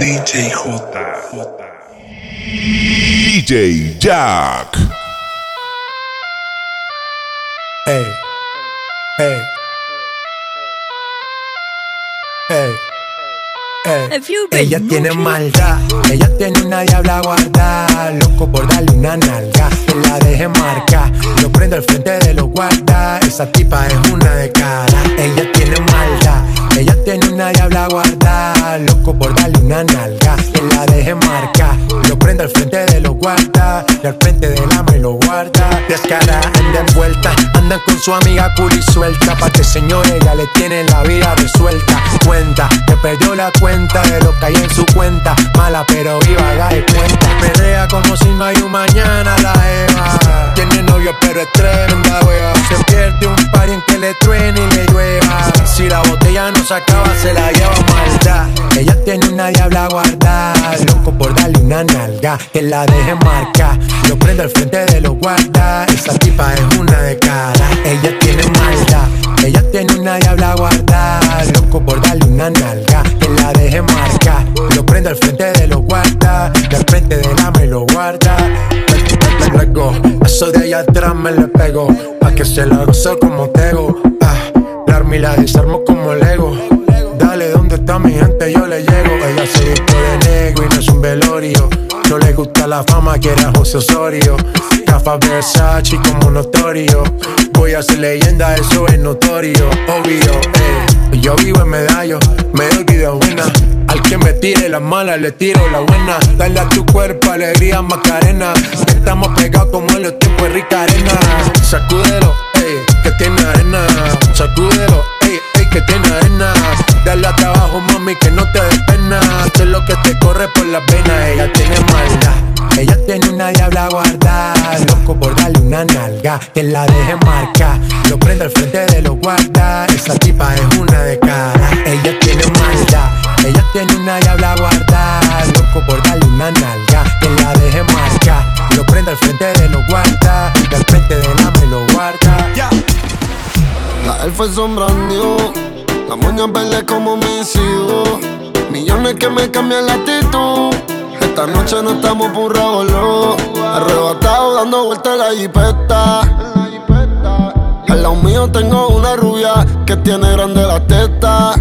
DJ J. DJ Jack. Hey, hey, hey, Ella tiene maldad, ella tiene una diabla guarda, loco por darle una nalga, que la deje marca, lo prendo al frente de los guarda, esa tipa es una de cara, ella tiene maldad, ella tiene una diabla guarda, loco por darle una nalga, que la deje marca, lo prendo al frente de los guarda, y al frente del ama y lo guarda, descara, anda envuelta, anda con su amiga y suelta, pa' que señor ella le tiene la vida resuelta, cuenta, que perdió la cuenta de lo que hay en su cuenta, mala pero viva, haga de cuenta, perrea como si no hay un mañana la Eva, tiene novio pero es tremenda wea, se pierde un par en que le truene y le llueva, si la botella no se la lleva maldad, ella tiene una diabla guardada, loco por darle una nalga, que la deje marca, lo prende al frente de los guarda, esa tipa es una de cara, ella tiene maldad, ella tiene una diabla guardada, loco por darle una nalga, que la deje marca, lo prende al frente de los guarda, y al frente del ama y lo guarda. Luego, eso de allá atrás me le pego, pa' que se la goce como tego, ah, y la desarmo como Lego. Dale, ¿dónde está mi gente? Yo le llego. Ella se vistió de negro y no es un velorio. No le gusta la fama, quiere a José Osorio. Gafas Versace como notorio. Voy a ser leyenda, eso es notorio. Obvio, eh. Yo vivo en medallo, me doy vida buena. Al que me tire la mala, le tiro la buena. Dale a tu cuerpo alegría, Macarena. Estamos pegados como en los tiempos de rica arena. Sacúdelo, que tiene arena. Sacúdelo, ey, ey, que tiene arena. Dale a trabajo, mami, que no te des pena. Sé lo que te corre por las venas. Ella tiene maldad. Ella tiene una diabla guardada, loco por darle una nalga, que la deje marca, lo prende al frente de los guarda, esa tipa es una de cara, ella tiene maldad, ella tiene una diabla guardada, loco por darle una nalga, Es sombrando, la moña verde como mis hijos. Millones que me cambian la actitud. Esta noche no estamos por boludo. Arrebatado dando vueltas en la jipeta. Al lado mío tengo una rubia que tiene grande la teta.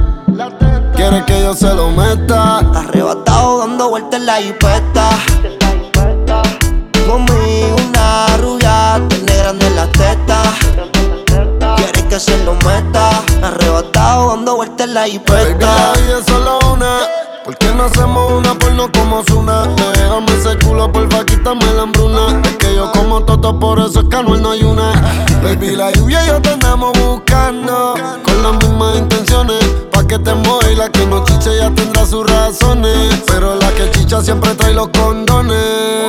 Quiere que yo se lo meta. Arrebatado dando vueltas en la jipeta. Conmigo una rubia, tiene grande la teta. Que se lo meta. Arrebatado dando vueltas en la Baby, jipeta. la solo una. ¿Por qué no hacemos una porno como Zuna? Déjame ese culo, porfa, quítame la hambruna. Es que yo como toto, por eso es que no hay una. Baby, la lluvia y yo te andamos buscando. Con las mismas intenciones. Pa' que te mueva la que no chiche ya tendrá sus razones. Pero la que chicha siempre trae los condones.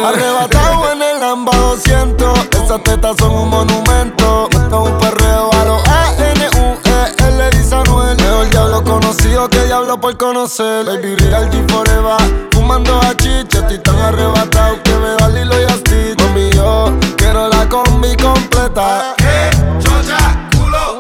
Arrebatado en el Lamba 200. Esas tetas son un monumento. Esto es un perreo conocido que diablo por conocer. Baby, real G forever. Fumando a chicha, estoy tan arrebatado que me da Lilo y Stitch. Mami, yo quiero la combi completa.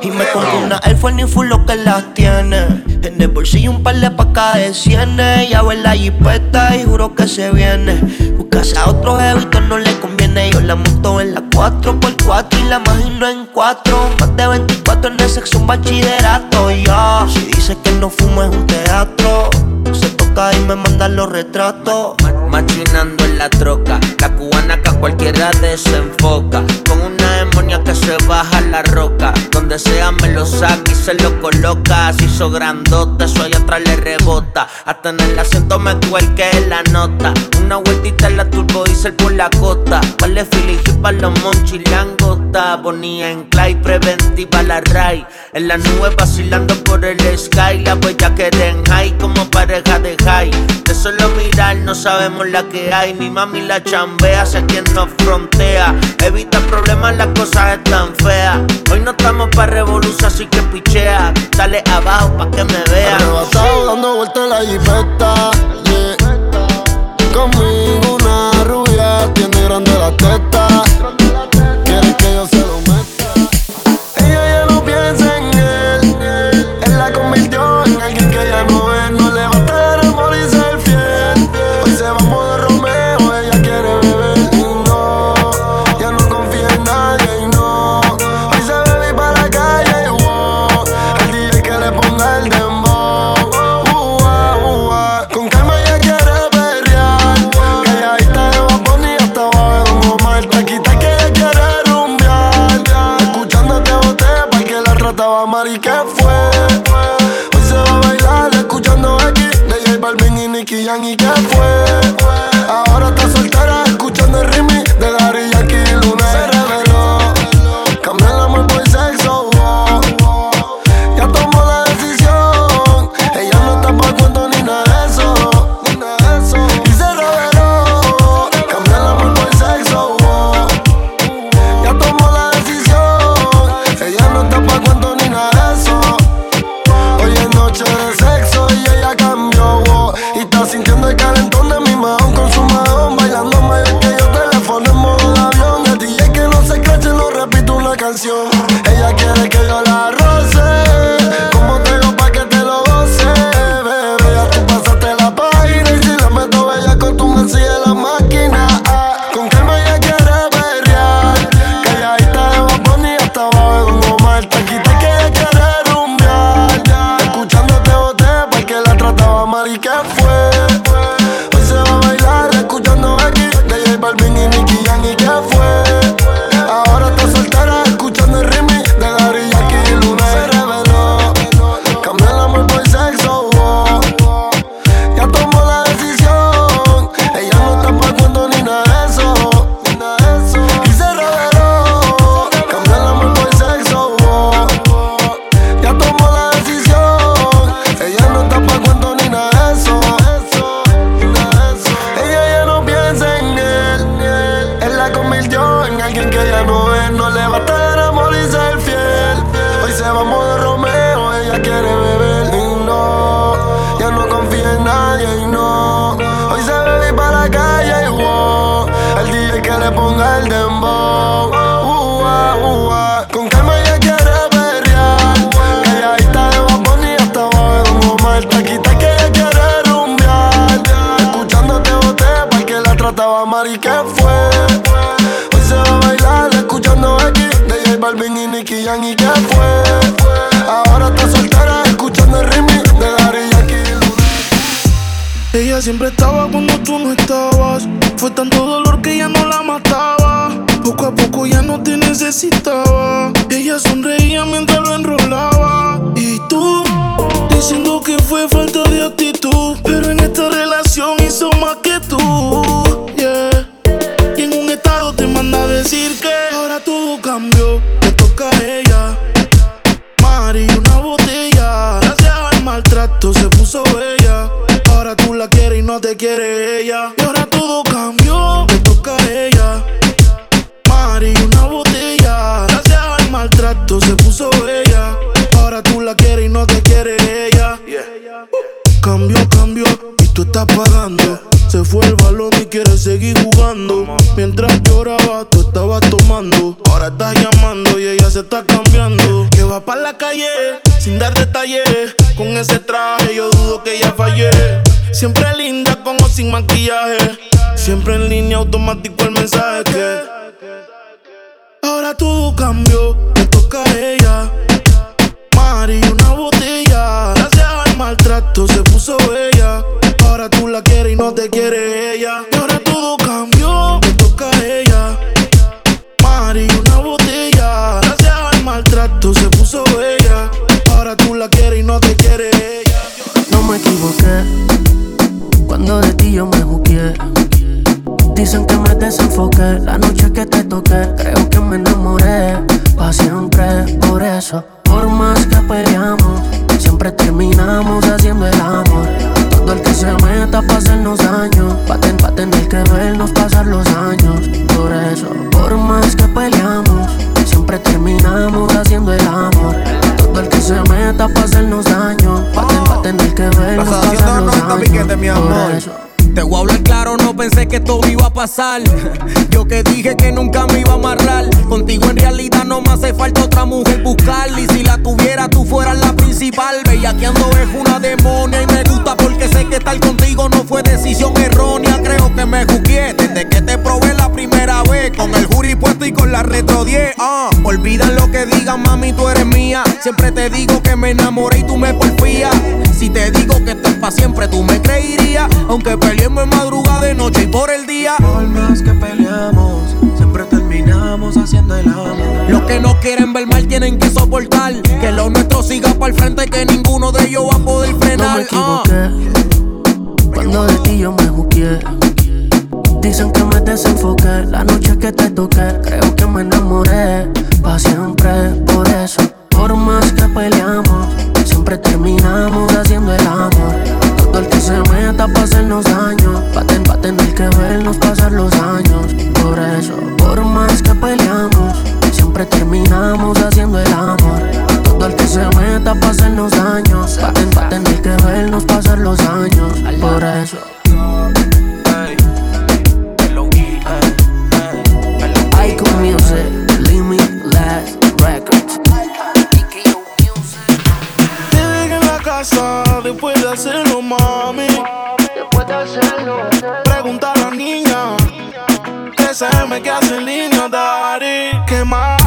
Y me compré una Air Force ni full lo que las tiene. En el bolsillo un par de pacas de cienes. Ya en la jipeta y juro que se viene. Buscase a otro jevito no le conviene. Yo la monto en la 4x4 y la imagino en 4. Más de 24 en el sexo, un bachillerato. Ya, si dice que no fumo es un teatro. Se toca y me manda los retratos. Machinando en la troca, la cubana que a cualquiera desenfoca. Con una demonia que se baja la roca. Donde sea me lo saca y se lo coloca. Así hizo grandote, eso allá atrás le rebota. Hasta en el asiento me cuelque la nota. Una vueltita en la turbo diesel por la costa. Vale filigi pa' los monchis langota. Bonía en clay, preventiva la ray. En la nube vacilando por el sky. La huella que den high como pareja de high. De solo mirar no sabemos la que hay. Mi mami la chambea, sé quien nos frontea. Evita problemas, las cosas están feas. Hoy no estamos pa' revolución, así que pichea. Dale abajo pa' que me vean. Arrebatado dando vueltas en la jipeta. Yeah. Conmigo una rubia tiene grande la teta. Dicen que me desenfoqué la noche que te toqué. Creo que me enamoré pa' siempre. Por eso, por más que peleamos, siempre terminamos haciendo el amor. Todo el que se meta pa' hacernos daño, pa' ten- pa' tener que vernos pasar los años. Por eso, por más que peleamos, siempre terminamos haciendo el amor. Todo el que se meta pa' hacernos daño, pa' ten- pa' tener que vernos pasar los 90 años. Por eso. Te voy a hablar claro, no pensé que esto iba a pasar. Yo que dije que nunca me iba a amarrar. Contigo en realidad no me hace falta otra mujer buscar. Y si la tuviera, tú fueras la principal. Bellaqueando es una demonia y me gusta porque sé que estar contigo no fue decisión errónea. Creo que me juzgué desde que te probé la primera vez. Con el jury puesto y con la retro 10. Ah, olvidan lo que digan, mami, tú eres mía. Siempre te digo que me enamoré y tú me porfías. Si te digo que esto es pa' siempre, tú me creerías. Aunque peleemos en madrugada, de noche y por el día. Por más que peleamos, siempre terminamos haciendo el amor. Los que no quieren ver mal tienen que soportar. Que lo nuestro siga para el frente, que ninguno de ellos va a poder No frenar. me Ah. cuando de ti yo me juzgué. Dicen que me desenfoqué la noche que te toqué. Creo que me enamoré pa' siempre. Por eso, por más que peleamos, siempre terminamos haciendo el amor. El que se meta pa' hacernos daño, pa' ten- pa' tener que vernos pasar los años. Por eso, por más que peleamos, siempre terminamos haciendo el amor. Todo el que se meta pa' hacernos daño, pa' ten- pa' tener que vernos pasar los años. Por eso. Hacerlo, mami. Pregunta a la niña que sabe que hace en línea, daddy. ¿Qué más,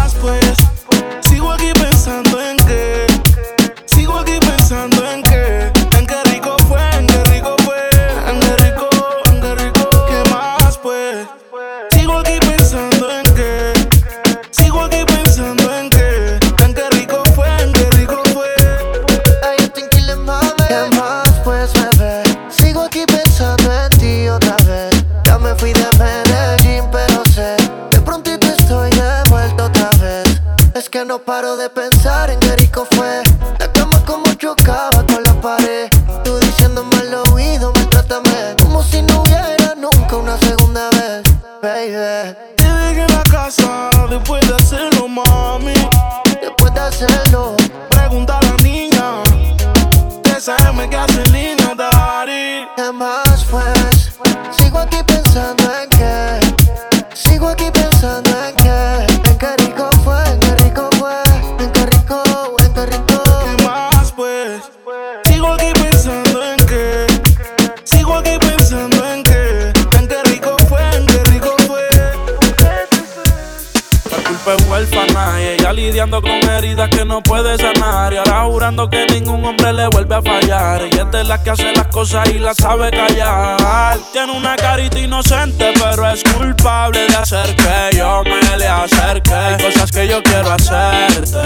de las que hace las cosas y las sabe callar. Tiene una carita inocente, pero es culpable de hacer que yo me le acerque. Cosas que yo quiero hacerte.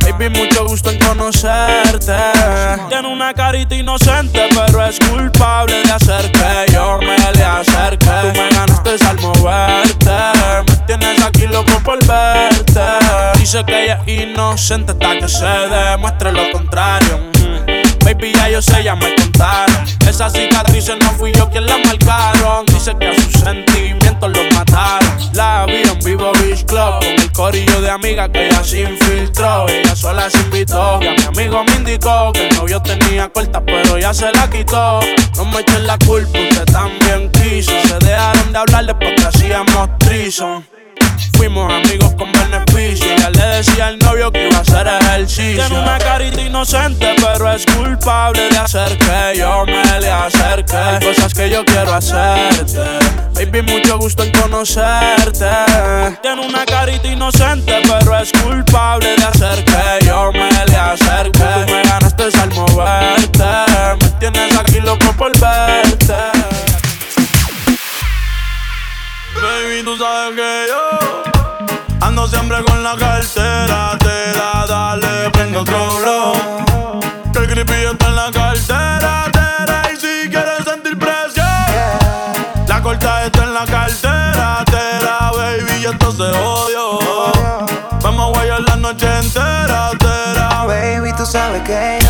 Baby, mucho gusto en conocerte. Tiene una carita inocente, pero es culpable de hacer que yo me le acerque. Tú me ganaste al moverte. Me tienes aquí loco por verte. Dice que ella es inocente hasta que se demuestre lo contrario. Baby, ya yo sé, ya me contaron. Esas cicatrices no fui yo quien las marcaron. Dice que a sus sentimientos los mataron. La vi en vivo Beach Club con el corillo de amigas que ella se infiltró. Ella sola se invitó. Y a mi amigo me indicó que el novio tenía corta, pero ya se la quitó. No me echen la culpa, usted también quiso. Se dejaron de hablar después que hacíamos trison. Fuimos amigos con beneficio. Ella le decía al novio que iba a hacer ejercicio. Tiene una carita inocente, pero es culpable de hacer que yo me le acerque. Hay cosas que yo quiero hacerte. Baby, mucho gusto en conocerte. Tiene una carita inocente, pero es culpable de hacer que yo me le acerque. Tú me ganaste al moverte. Me tienes aquí loco por verte. Baby, tú sabes que yo con la cartera. Te da, dale, prende otro blow. Que el creepy está en la cartera. Te da, y si quieres sentir presión, la corta está en la cartera. Te da, baby, y esto se odio. Vamos a guayar la noche entera. Te da, Baby, tú sabes que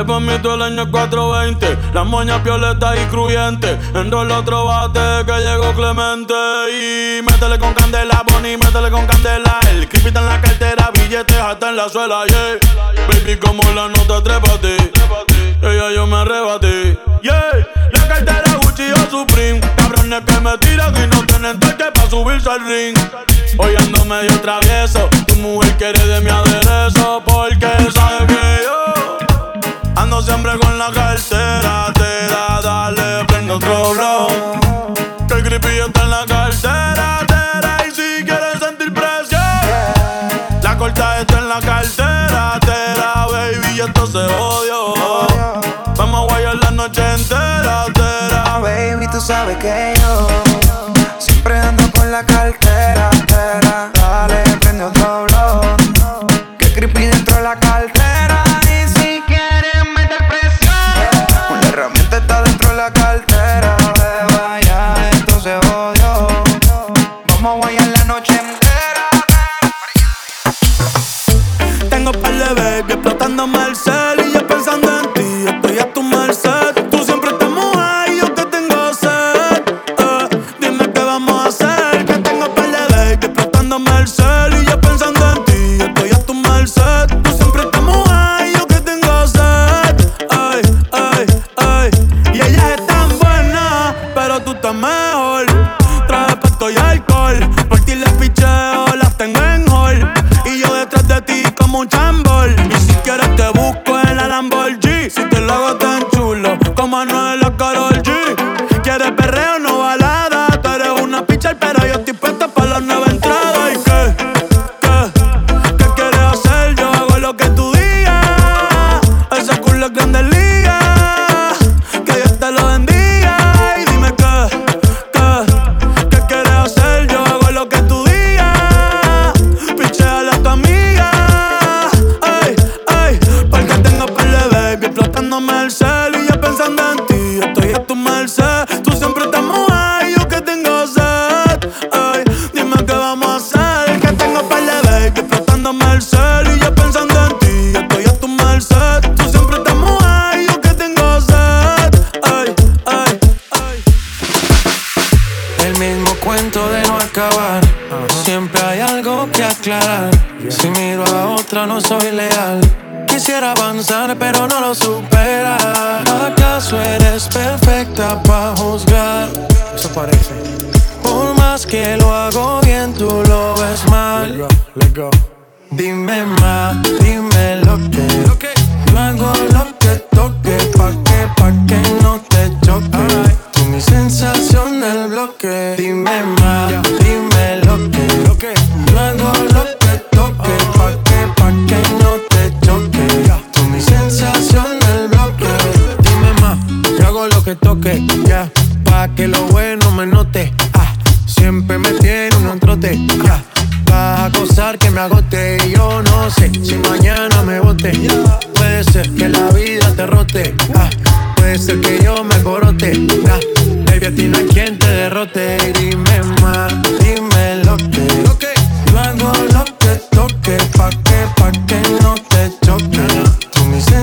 que por mí todo el año es 420. Las moñas violetas y cruyentes. Enrola otro bate que llegó Clemente. Y métele con candela, Bonnie, métele con candela. El creepy está en la cartera, billetes hasta en la suela, yeah. Baby, como la nota, trépate. Ella yo me arrebaté, yeah. La cartera Gucci o Supreme. Cabrones que me tiran y no tienen toque pa' subirse al ring. Hoy ando medio travieso. Tu mujer quiere de mi aderezo porque sabe que yo ando siempre con la cartera. Te da, dale, prende otro blow. Que el creepy está en la cartera. Te da, y si quieres sentir presión, la corta está en la cartera. Te da, baby, y esto se odio. Vamos a guayar la noche entera. Te da, Baby, tú sabes que yo siempre ando con la cartera. Tera, dale, prende otro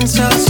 Tú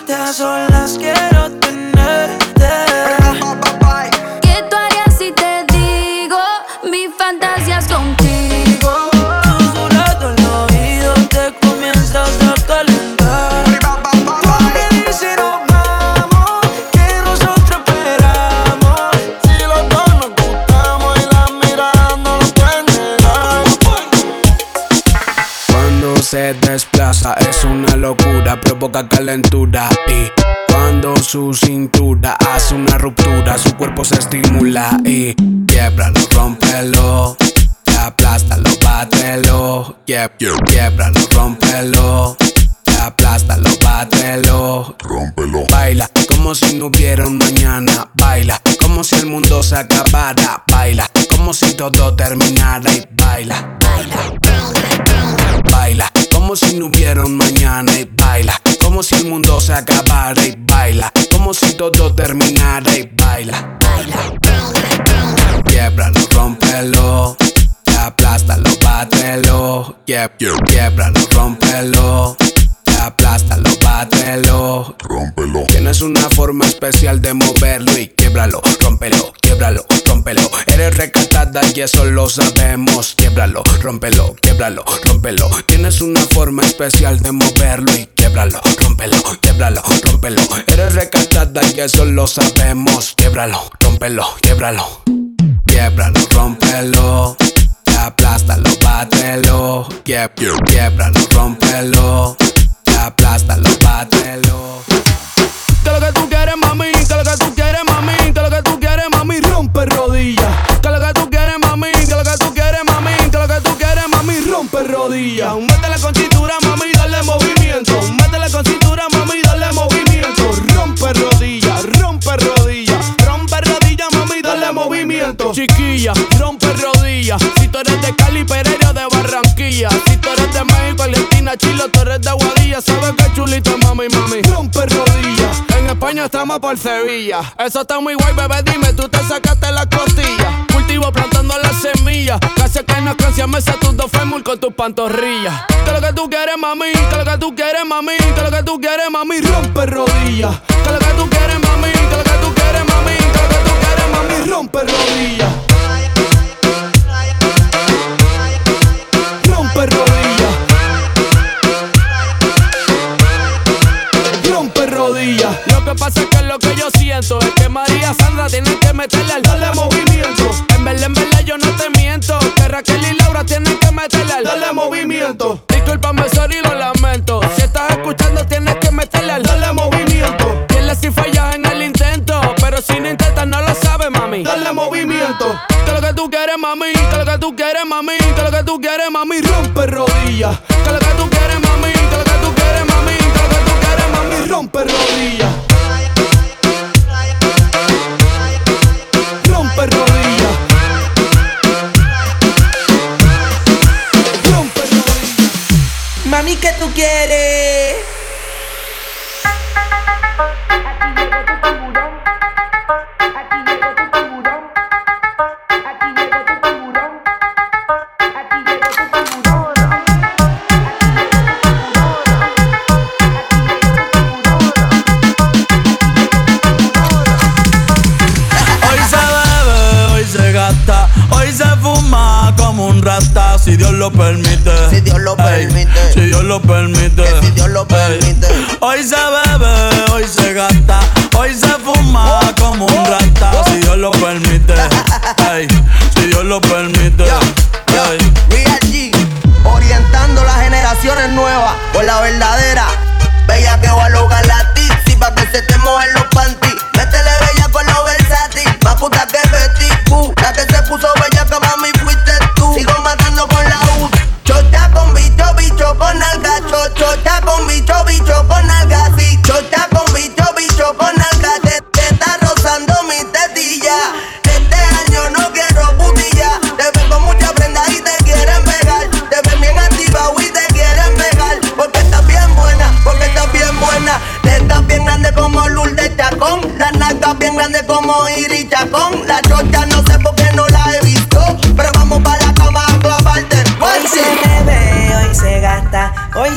convencerte? A solas quiero tenerte. Provoca calentura y cuando su cintura hace una ruptura, su cuerpo se estimula y quiebralo, rómpelo, aplástalo, bátelo, Quieb- quiebralo, rómpelo, aplástalo, bátelo, Rómpelo. Baila como si no hubiera un mañana. Baila como si el mundo se acabara. Baila como si todo terminara. Y baila. Baila como si no hubiera un mañana. Y baila como si el mundo se acabara. Y baila como si todo terminara. Y baila. Quiebralo, rómpelo. Aplástalo, bátelo. Quieb- Quiebralo, rómpelo. Aplástalo, bátelo. Rómpelo. Tienes una forma especial de moverlo y quiebralo, rómpelo, quiebralo, Eres recatada y eso lo sabemos. Quiebralo, rómpelo, quiebralo, rómpelo. Tienes una forma especial de moverlo y quiebralo, rómpelo, quiebralo, rómpelo. Eres recatada y eso lo sabemos. Quiebralo, rómpelo, quiebralo. Quiebralo, rómpelo. Aplástalo, bátelo. Quieb- Quiebralo, rómpelo. Aplástalo, bátelo. Que lo que tú quieres, mami, que lo que tú quieres, rompe rodillas. Métele con cintura, mami, dale movimiento. Métele con cintura, mami, dale movimiento. Rompe rodillas, rompe rodillas, rompe rodillas, mami, dale movimiento. Chiquilla, rompe rodillas. Si tú eres de Cali, Pereira, de Barranquilla. Si tú eres de México, Argentina, Chile, tú eres de Guadilla. Sabes que chulito, mami, mami, rompe rodillas. En España estamos por Sevilla. Eso está muy guay, bebé. Dime, tú te sacaste con tus pantorrillas. Que lo que tú quieres, mami. Que lo que tú quieres, mami. Que lo que tú quieres, mami. Rompe rodillas. Que lo que tú I'm sorry. la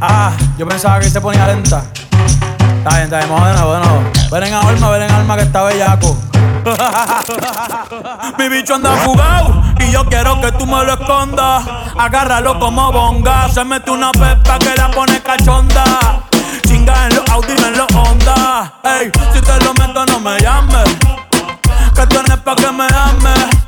Ah, yo pensaba que se ponía lenta. Está bien, está bien, vamos de nuevo, de nuevo. Ven en alma, ven en alma que está bellaco. Mi bicho anda fugado y yo quiero que tú me lo escondas. Agárralo como bonga. Se mete una pepa que la pone cachonda. Chinga en los Audi, en los Honda. Ey, si te lo meto, no me llames. Que tienes pa' que me ames.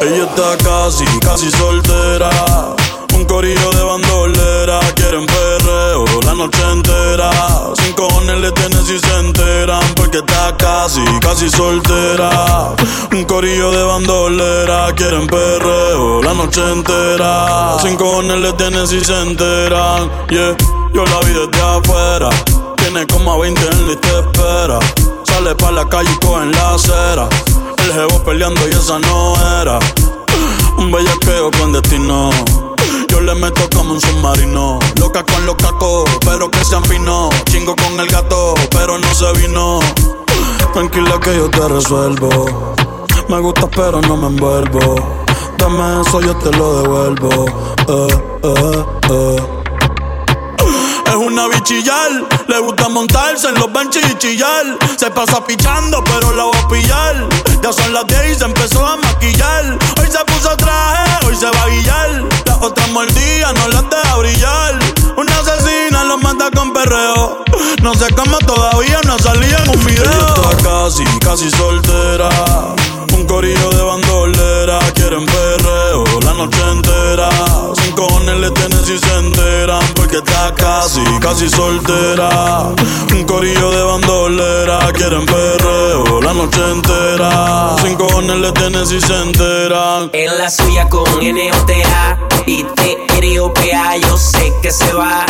Ella está casi, casi soltera. Un corillo de bandolera. Quieren perreo la noche entera. Sin cojones le tienen si se enteran. Porque está casi, casi soltera. Un corillo de bandolera. Quieren perreo la noche entera. Sin cojones le tienen si se enteran. Yeah, yo la vi desde afuera. Tiene como a 20 en te espera. Sale pa' la calle y coge en la acera. El jevo peleando y esa no era. Un bellaqueo con destino. Yo le meto como un submarino. Loca con los cacos, pero que sean finos. Chingo con el gato, pero no se vino. Tranquila que yo te resuelvo. Me gusta, pero no me envuelvo. Dame eso, yo te lo devuelvo. Eh, eh, eh. Bichillar, le gusta montarse en los benches y chillar. Se pasa pichando, pero la voy a pillar. Ya son las 10 y se empezó a maquillar. Hoy se puso traje, hoy se va a guillar. Las otras mordidas no las deja brillar. Una asesina los mata con perreo. No sé cómo todavía no salía en un video. Ella está casi, casi soltera. Un corillo de bandolera. Quieren perreo noche entera. Sin cojones le tienen si se enteran. Porque está casi, casi soltera. Un corillo de bandolera. Quieren perreo la noche entera. Sin cojones le tienen si se enteran. En la suya con N-O-T-A y T-R-O-P-A Yo sé que se va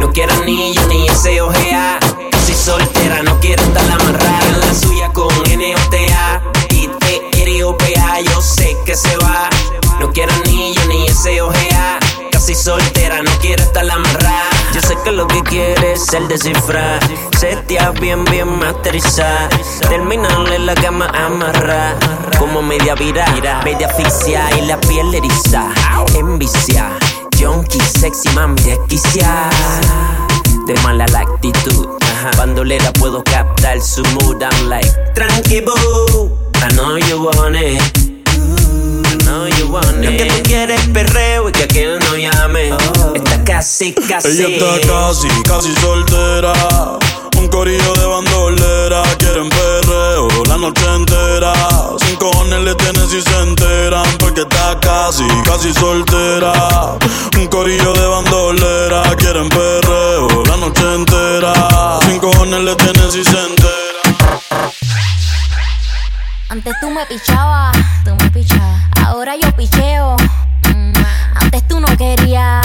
No quiere anillo ni ese ojea Si soltera no quiere estar amarrada En la suya con N-O-T-A T-R-O-P-A Yo sé que se va. No quiere anillo ni ese ojea. Casi soltera no quiere estar amarrada Yo sé que lo que quiere es el descifrar. Setea bien, bien masterizar Terminarle la cama amarrar. Como media vira, media asfixia y la piel eriza. Envicia, junkie, sexy, mami desquicia. De mala la actitud Bandolera puedo captar su mood I'm like, tranqui boo I know you want it. I know you want it Lo que tú quieres es perreo y que aquel no llame. Está casi, casi. Ella está casi, casi soltera. Un corillo de bandolera. Quieren perreo. La tú me pichabas, tú me pichabas. Ahora yo picheo. Mm, Antes tú no querías,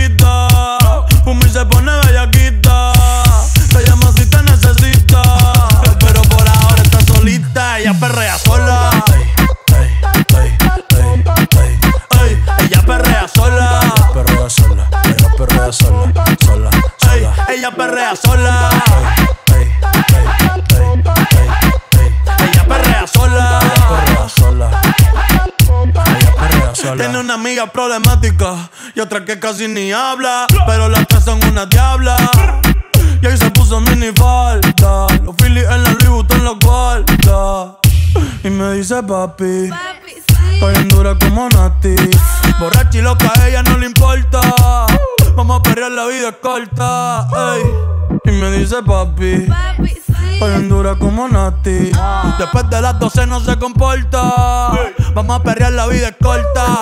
Se pone bellaquita. Te llama si te necesita. Pero por ahora está solita. Ella perrea sola. Ey, ella perrea sola. Perrea sola, ella perrea sola, sola, Ey, ella perrea sola. Tiene una amiga problemática y otra que casi ni habla. Pero las tres son una diabla. Y ahí se puso mini falta. Los Phillies en la Louis Vuitton los guarda. Y me dice papi. Estoy en dura como Nati. Borracha y loca, a ella no le importa. Vamos a perrear, la vida es corta. ey. Y me dice papi. Estoy en dura como Nati. Después de las 12 no se comporta. Perrear, la vida es corta.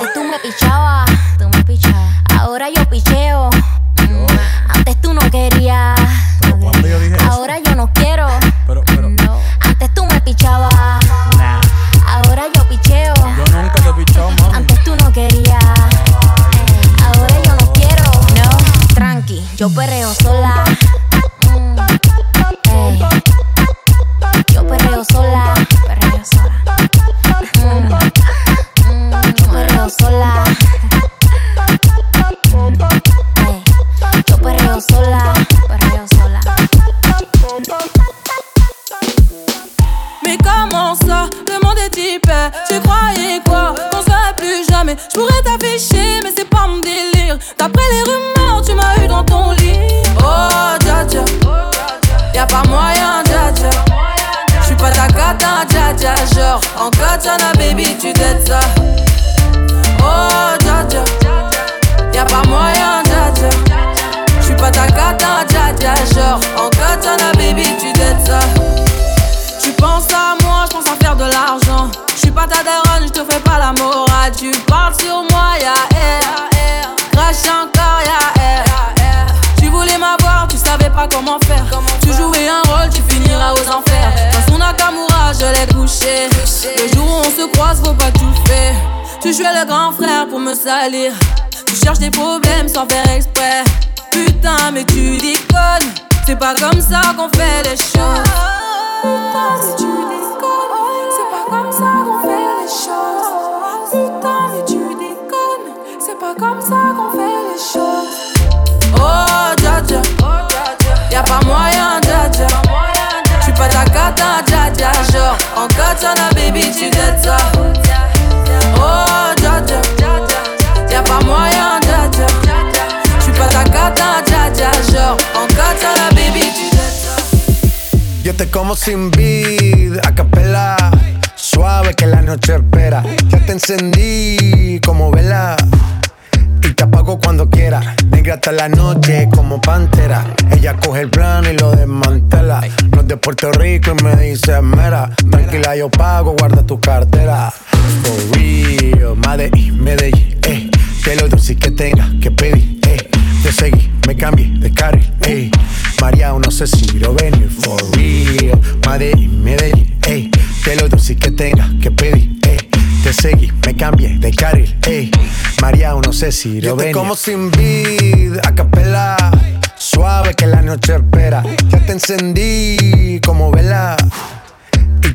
ali. Te como sin vid, a capela. Suave que la noche espera. Ya te encendí como vela. Y te apago cuando quiera. Negra hasta la noche como pantera. Ella coge el plano y lo desmantela. No es de Puerto Rico y me dice mera. Tranquila, yo pago, guarda tu cartera. For real, Medellín, Medellín, eh. Que lo dulce que tenga que pedir, eh. Te seguí, me cambié de carril, eh. María, no sé si lo venir, for real. Medellín, Medellín, eh. Que lo dulce que tenga que pedir, eh. Te seguí, me cambié de carril, eh. María, no sé si lo venir. como sin vid, a capela. Suave que la noche espera. Ya te encendí como vela.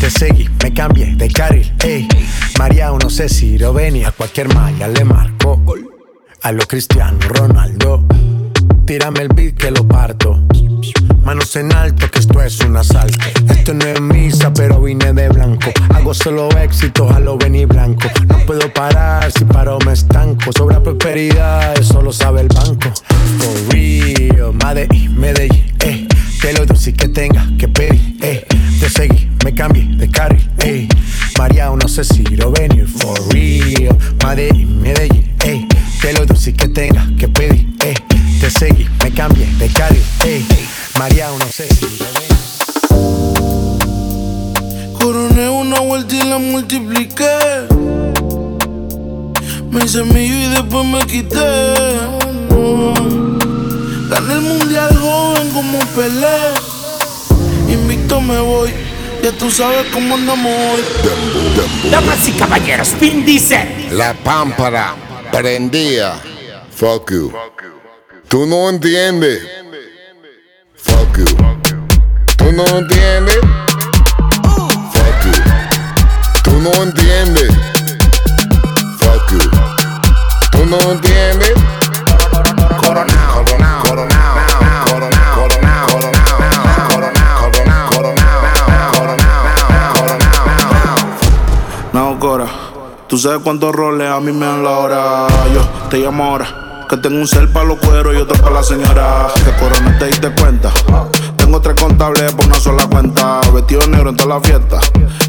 Te seguí, me cambié de carril, ey. María, no sé si venía. A cualquier malla le marco. A lo Cristiano Ronaldo. tírame el beat que lo parto. Manos en alto, que esto es un asalto. Esto no es misa, pero vine de blanco. Hago solo éxito, a lo venir blanco. No puedo parar, si paro me estanco. Sobra prosperidad, eso lo sabe el banco. For real, Medellín, Medellín, eh. Que lo dulce que tenga que pedir, eh. Te seguí, me cambié de carril, eh. María, no sé si lo venir, for real. Medellín, Medellín, eh. Que lo dulce que tenga que pedir, eh. Te seguí, me cambié de carril, eh. María, no sé si Coroné una vuelta y la multipliqué. Me hice mío y después me quité. Gané el mundial joven como Pelé. Invicto me voy. Ya tú sabes cómo andamos hoy. Damas y caballeros, Vin dice. La pámpara prendía. Fuck you. Tú no entiendes. Fuck you. Tú no entiendes. Fuck you. Tú no entiendes. Fuck you. Tú no entiendes. Tú sabes cuántos roles a mí me dan la hora. Yo te llamo ahora. Que tengo un cel para los cueros y otro para la señora. Que corona te diste cuenta. Tengo tres contables por una sola cuenta. Vestido negro en toda la fiesta.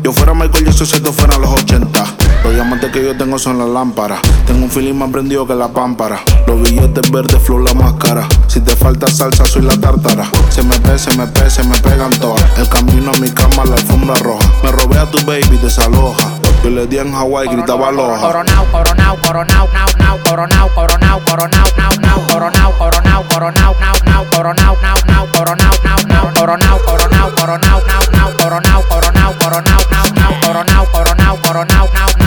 Yo fuera Michael Jackson si esto fuera los 80. Los diamantes que yo tengo son las lámparas. Tengo un feeling más prendido que la pámpara. Los billetes verdes, flow la máscara. Si te falta salsa, soy la tártara. Se me ve, se me pe, se me pegan todas. El camino a mi cama, la alfombra roja. Me robé a tu baby, desaloja. Yo le di en Hawaii, gritaba loja. Coronao, coronao, coronao, nao, nao, coronao, coronao, coronao, nao, nao, coronao, coronao, coronao, nao, nao, coronao, nao, nao, coronao, nao, nao, coronao, coronao, coronao, nao, nao, coronao, coronao, coronao, nao, nao, coronao, coronao, coronao, nao, nao,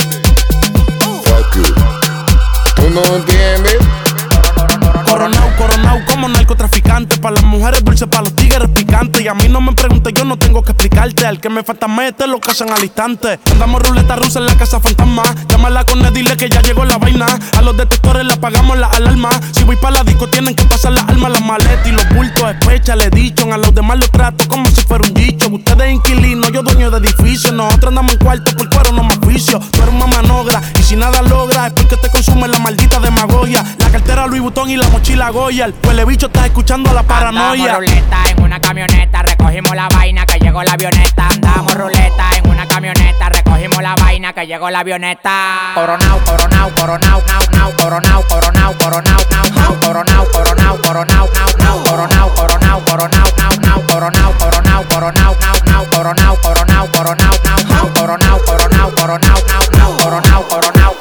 No entiendes. Como narcotraficante. Para las mujeres dulce, para los tigres picante. Y a mí no me preguntes, yo no tengo que explicarte. Al que me falta mete, lo casan al instante. Andamos ruleta rusa en la casa fantasma. Llámala con él, dile que ya llegó la vaina. A los detectores le apagamos la alarma. Si voy para la disco, tienen que pasar las armas, las maletas y los bultos. Especha, le dicho. A los demás los trato como si fuera un dicho. Ustedes inquilinos, yo dueño de edificio. Nosotros andamos en cuarto por cuero, no más oficio. Tú eres una manogra y si nada logra es porque te consume la maldita demagogia. La cartera Louis Vuitton y la mochila Goya. El huele bicho está escuchando a la paranoia. Andamos ruleta en una camioneta, recogimos la vaina que llegó la avioneta. Andamos ruleta en una camioneta, recogimos la vaina que llegó la avioneta. Coronao, coronao, coronao, nao, nao, coronao, coronao, coronao, nao, nao, coronao, coronao, coronao, nao, nao, coronao, coronao, coronao, nao, nao, coronao, coronao, coronao, nao, nao, coronao, coronao, coronao, nao, nao, coronao, coronao, coronao, nao, nao, coronao, coronao,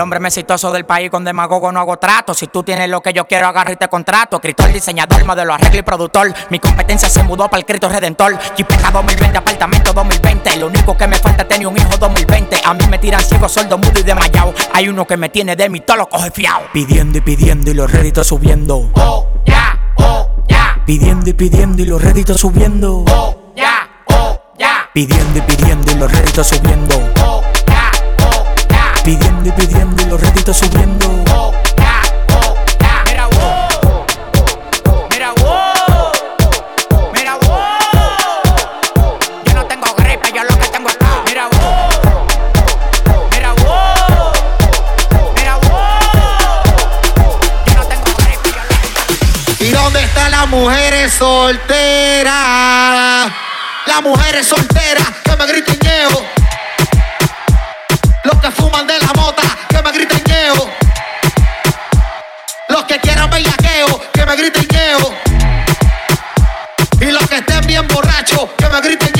El hombre más exitoso del país con demagogo no hago trato. Si tú tienes lo que yo quiero, agarro y te contrato. Escritor, diseñador, modelo, arreglo y productor. Mi competencia se mudó para el Cristo Redentor. Jipeta 2020, apartamento 2020. Lo único que me falta es tener un hijo 2020. A mí me tiran ciego, sordo, mudo y desmayado. Hay uno que me tiene de mí, todo lo coge fiao. Pidiendo y pidiendo y los réditos subiendo. Oh, ya, oh, ya. Pidiendo y pidiendo y los réditos subiendo. Oh, ya, oh, ya. Pidiendo y pidiendo y los réditos subiendo. Oh. Pidiendo y pidiendo y los ratitos subiendo. Mira. Mira. Mira. Yo no tengo gripe, yo lo que tengo es. Mira. Mira. Mira. Yo no tengo gripe, ¿Y dónde están las mujeres solteras? Las mujeres solteras que me griten que fuman de la mota que me griten ñeo. Los que quieran bellaqueo que me griten ñeo. Y los que estén bien borrachos que me griten ñeo.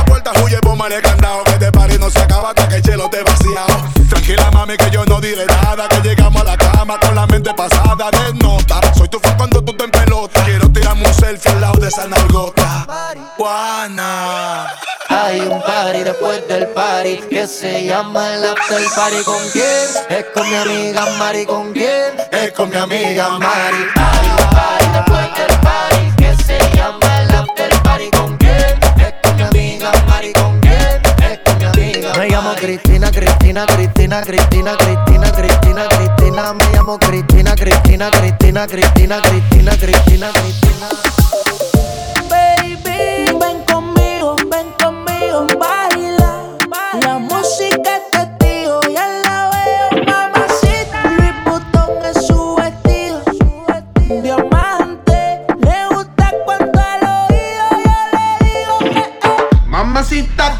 las puertas huye por el candado. Que este party no se acaba hasta que el chelo te vaciado. Tranquila, mami, que yo no diré nada. Que llegamos a la cama con la mente pasada de nota. Soy tu fan cuando tú te en pelota. Quiero tirarme un selfie al lado de esa nalgota. Juana. Hay un party después del party que se llama el after party. ¿Con quién? Es con mi amiga Mari. ¿Con quién? Es con mi amiga Mari. Hay un party después del party que se llama Cristina, Cristina, Cristina, Cristina, Cristina, Cristina, Cristina. Me llamo Cristina, Cristina, Cristina, Cristina, Cristina, Cristina, Cristina. Baby, ven conmigo, ven conmigo, baila. La música es testigo, ya la veo, mamacita. Louis Vuitton es su vestido, diamante. Le gusta cuando al oído yo le digo, eh, eh. Mamacita,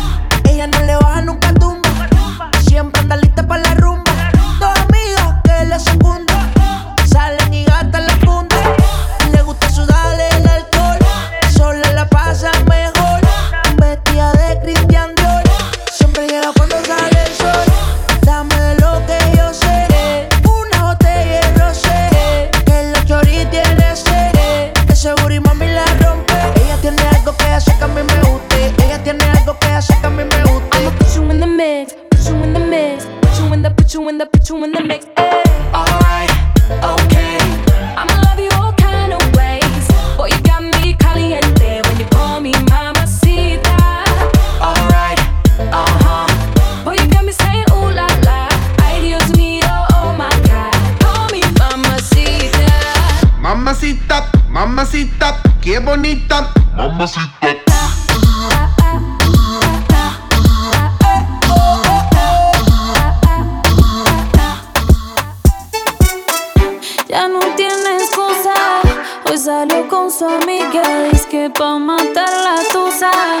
Qué bonita. Mamacita. no tiene excusa. Hoy salió con su amiga, dice que pa' matar la tusa.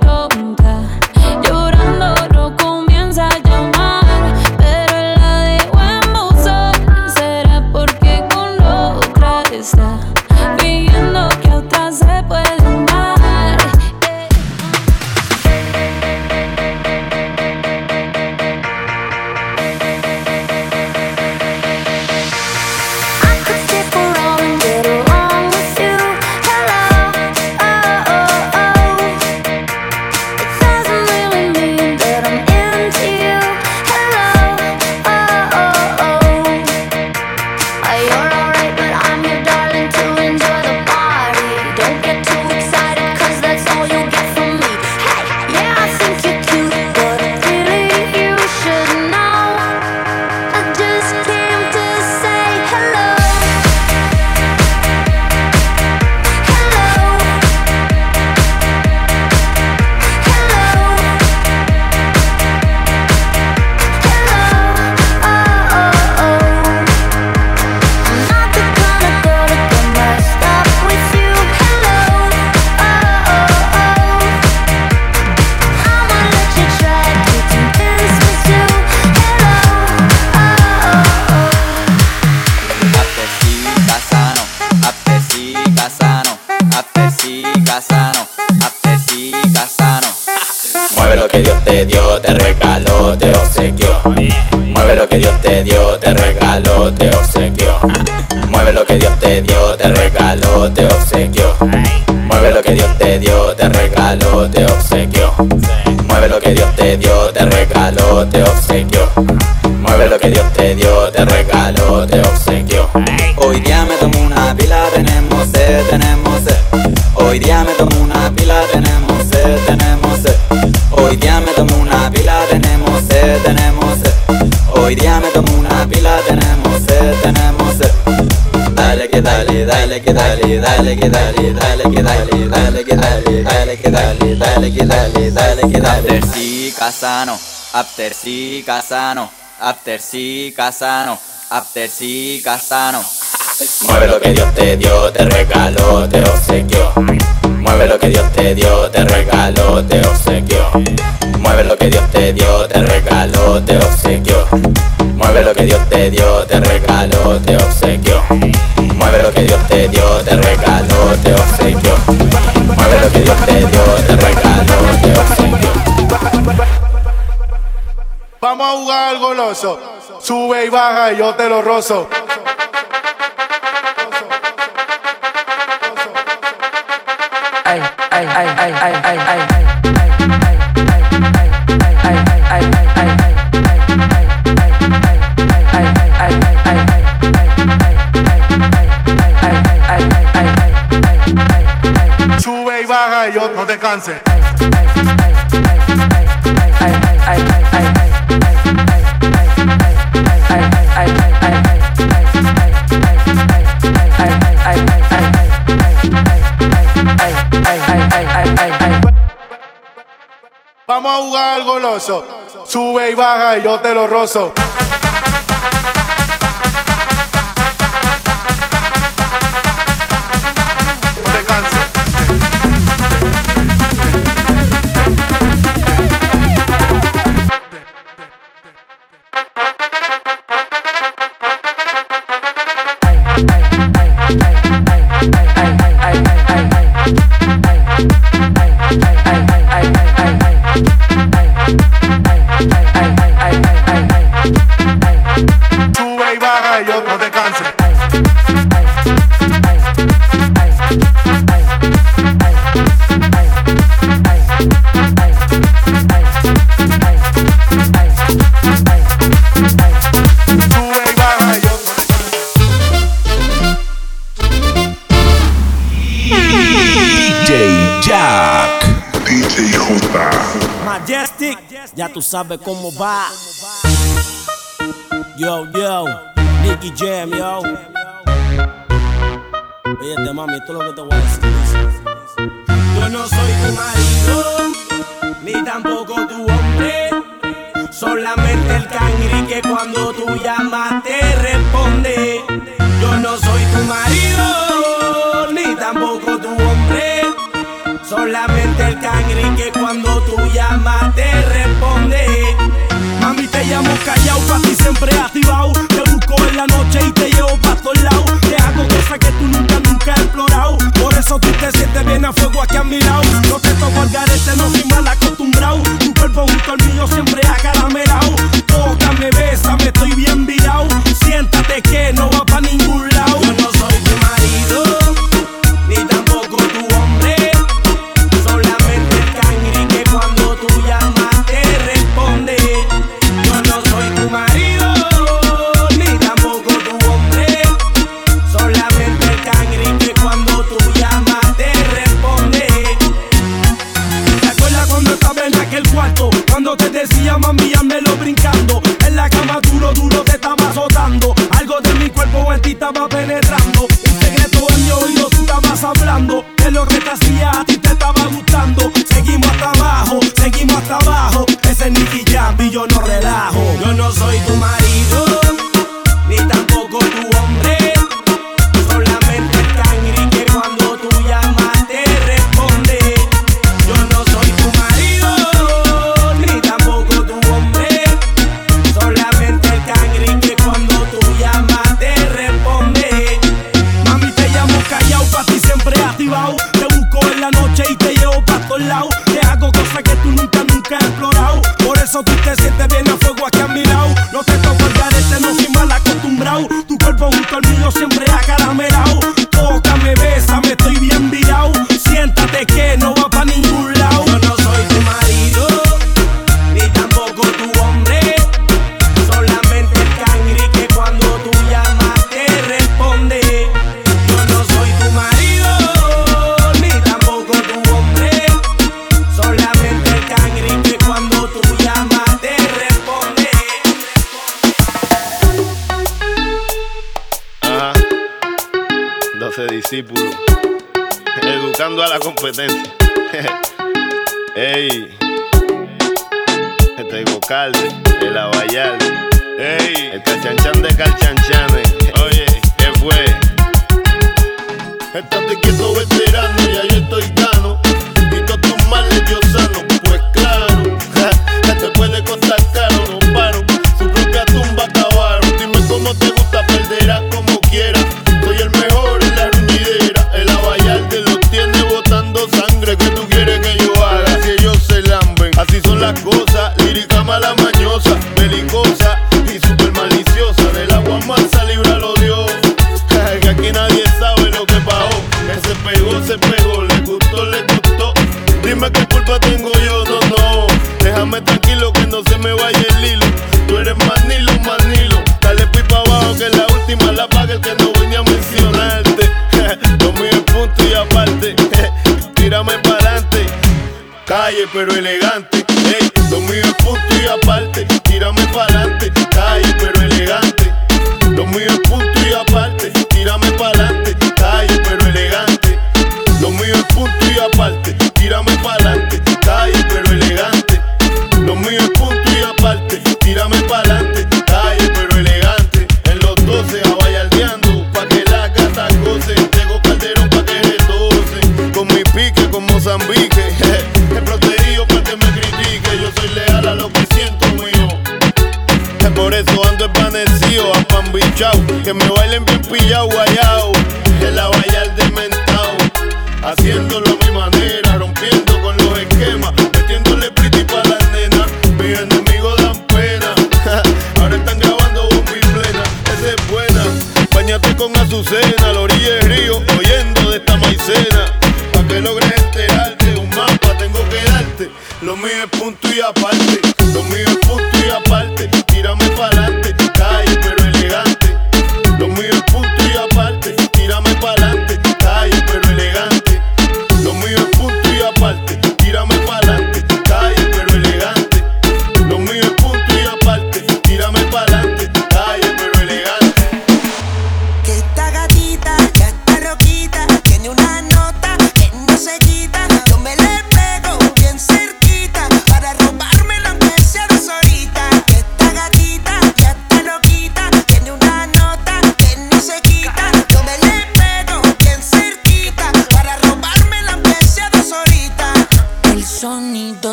te obsequió. Mueve lo que Dios te dio, te regaló, te obsequió. Mueve lo que Dios te dio, te regaló, te obsequió. Mueve lo que Dios te dio, te regaló, te obsequió. Dale, dale que dale, dale que dale, dale que dale, dale que dale, dale que dale, dale que dale, dale que dale. After sí, Casano, after sí, Casano, after sí, Casano, after sí, Casano. Mueve lo que Dios te dio, te regaló, te obsequió. Mueve lo que Dios te dio, te regaló, te obsequió. Mueve lo que Dios te dio, te regaló, te obsequió. Mueve lo que Dios te dio, te regaló, te obsequió. Mueve lo que Dios te dio, te regaló, te obsequió. Mueve lo que Dios te dio, te regaló, te obsequió. Vamos a jugar al goloso. Sube y baja y yo te lo rozo. ay, ay, ay, ay, ay, ay, ay. Sube y yo no te canses. Vamos a jugar al goloso. Sube y baja y yo te lo rozo. sabe como vai. pa' ti siempre activado. Te busco en la noche y te llevo pa' todos lados. Te hago cosas que tú nunca, nunca has explorado. Por eso tú te sientes bien a fuego aquí a mi lado. No te toco al garete, no soy mal acostumbrado. Tu cuerpo junto al mío siempre acaramelado. se pegó, le gustó, le gustó. Dime qué culpa tengo yo, no, no. Déjame tranquilo que no se me vaya el hilo. Tú eres manilo, manilo. Dale pipa abajo que la última la paga el que no venía a mencionarte. Lo mío es punto y aparte. Tírame para adelante. Calle pero elegante. Ey, lo mío es punto y aparte. Tírame para adelante. Que me bailen bien pillado,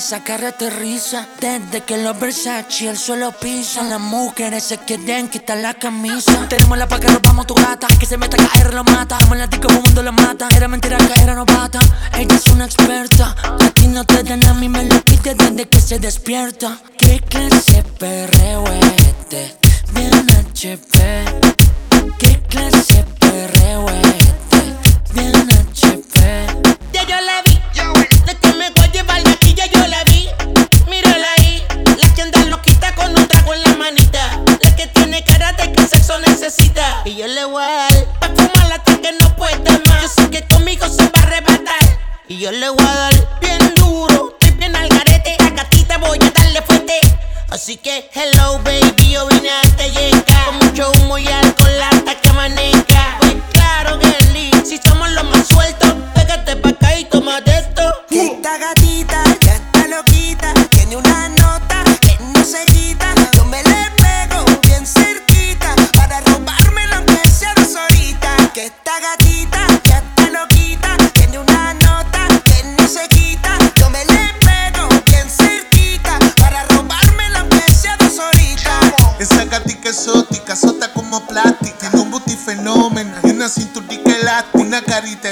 paraliza, cara aterriza. Desde que los Versace el suelo pisan, las mujeres se quieren quitar la camisa. Tenemos la pa' que robamos tu gata, que se meta a caer lo mata. Como en la disco mundo lo mata, era mentira que era novata. Ella es una experta, a ti no te dan a mí me lo pide desde que se despierta. ¿Qué clase perreo es este? Bien HP. ¿Qué clase dar pa' fumarla hasta que no pueda más. Yo sé que conmigo se va a arrebatar. Y yo le voy a dar bien duro, estoy bien al garete. A gatita voy a darle fuerte. Así que, hello baby,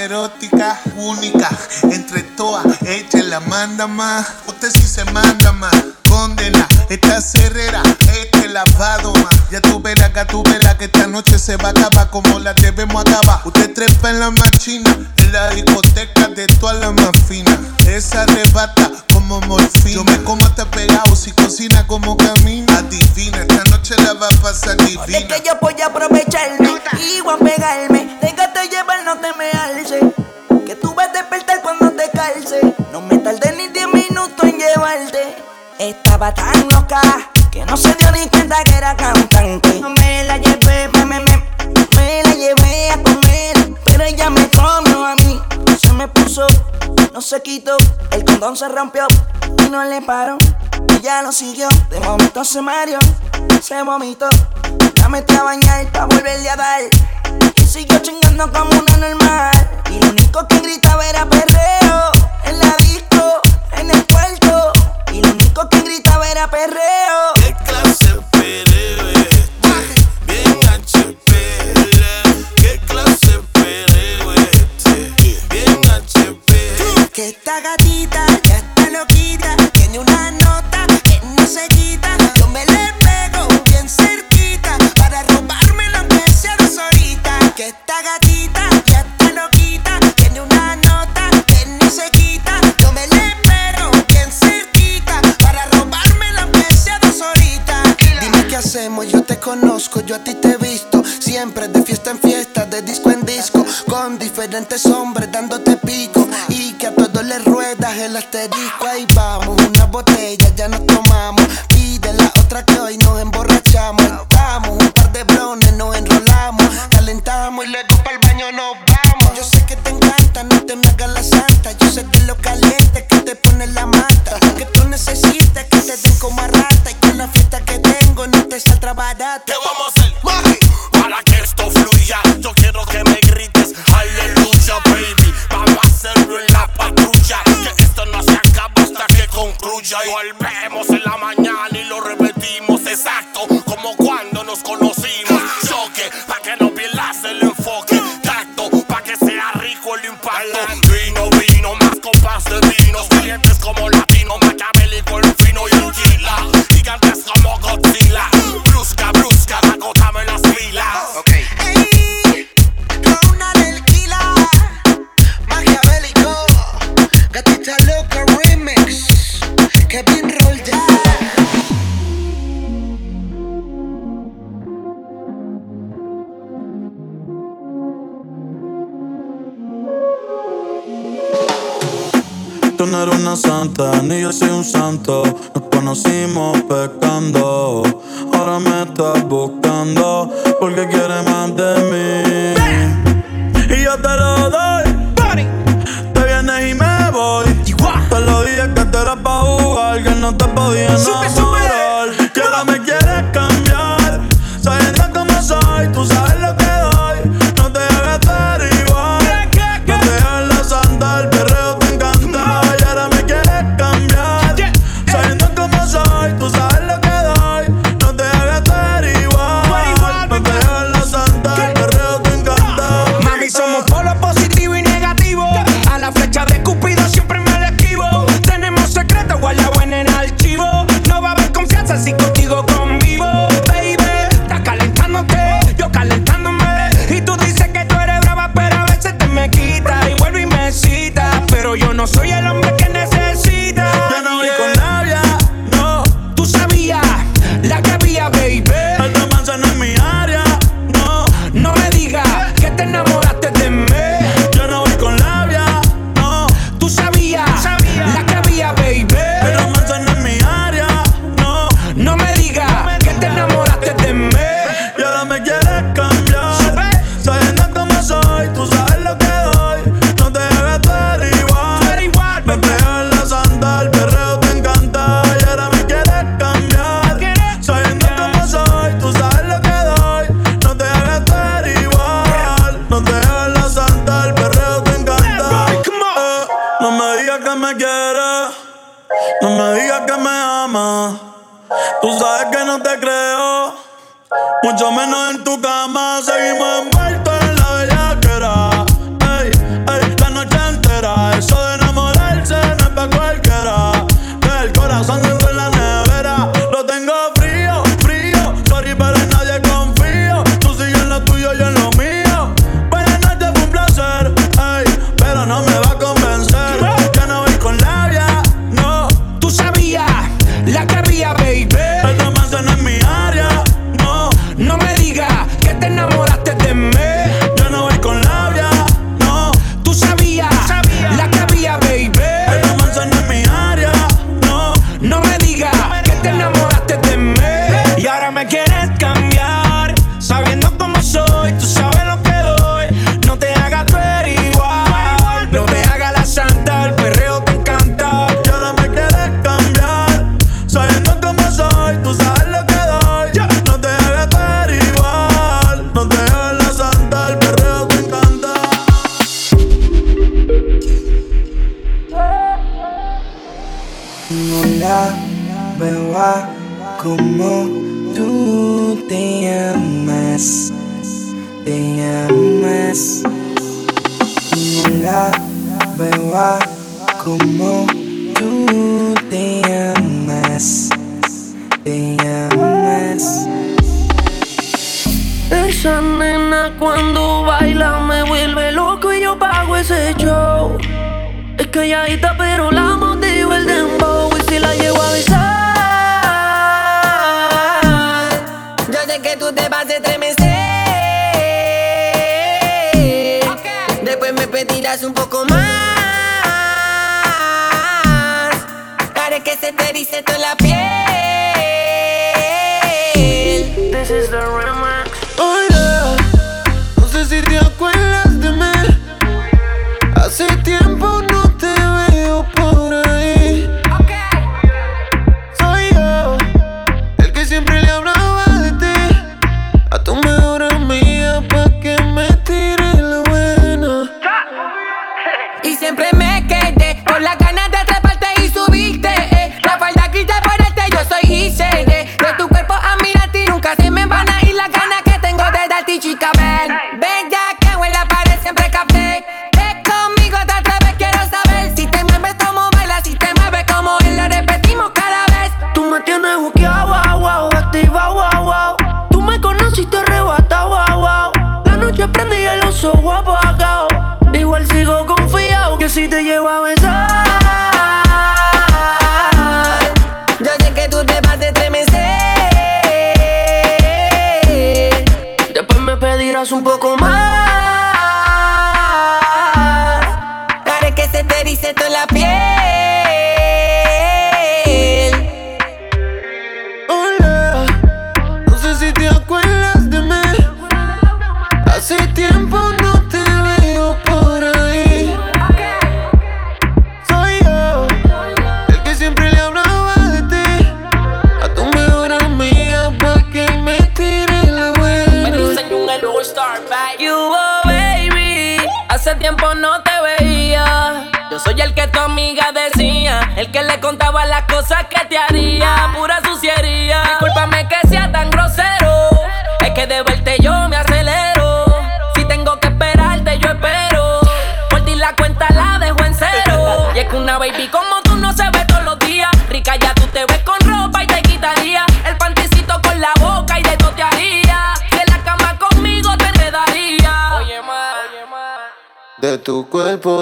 erótica, única. Entre todas, ella la manda más. Usted sí se manda más. Condena, esta cerrera, este lavado más. Ya tú verás, que tú verás que esta noche se va a acabar como la debemos acabar. Usted trepa en la machina, en la discoteca de todas las más finas. Esa arrebata como morfina. Yo me como hasta pegado si cocina como camina. Adivina, esta noche la va a pasar divina. que yo voy a aprovecharme y voy a pegarme. Déjate no te me alce. Que tú vas a despertar cuando te calce. No me tardé ni 10 minutos en llevarte. Estaba tan loca que no se dio ni cuenta que era cantante. Me la llevé, me, me, me, me la llevé a comer. Pero ella me comió a mí. Se me puso, no se quitó. El condón se rompió y no le paró. Ella lo siguió, de momento se mareó, se vomitó. La metí a bañar pa' volverle a dar. Siguió chingando como una normal. Y lo único que gritaba era perreo. En la disco, en el cuarto. Y lo único que gritaba era perreo. Diferentes hombres dándote pico. Y que a todos les ruedas el asterisco. Ahí vamos, que esto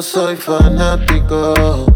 soy fanático.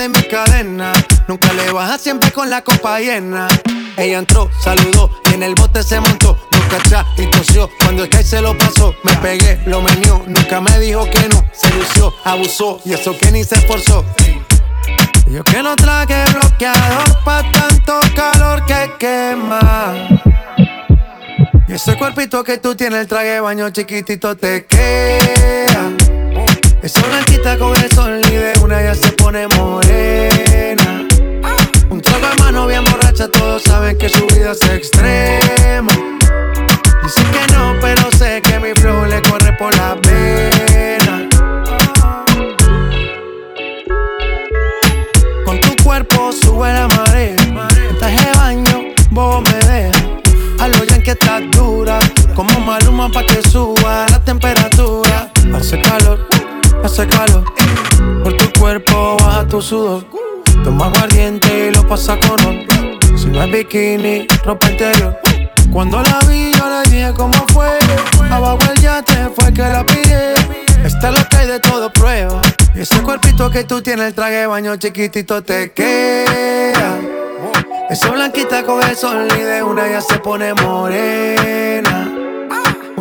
De mis cadenas. Nunca le baja siempre con la copa llena. Ella entró, saludó y en el bote se montó. Nunca atrás y tosió. Cuando el que se lo pasó, me pegué, lo menió. Nunca me dijo que no. Se lució, abusó y eso que ni se esforzó. Yo que no traje bloqueador pa' tanto calor que quema. Y ese cuerpito que tú tienes, el traje baño chiquitito te queda. Esa blanquita con el sol y de una ya se pone morena. Un trago de mano bien borracha, todos saben que su vida es extrema. Dice que no, pero sé que mi flow le corre por la pena. Con tu cuerpo sube la marea. De baño, vos me dejas. A lo que estás dura. Como maluma pa' que suba la temperatura. Hace calor, hace calor. Por tu cuerpo baja tu sudor. Toma aguardiente y lo pasa con ron. Si no es bikini, ropa interior. Cuando la vi, yo le dije cómo fue. Abajo el yate fue que la pillé. Está lo que hay de todo prueba. Y ese cuerpito que tú tienes, el traje baño chiquitito te queda. Esa blanquita con el sol y de una ya se pone morena.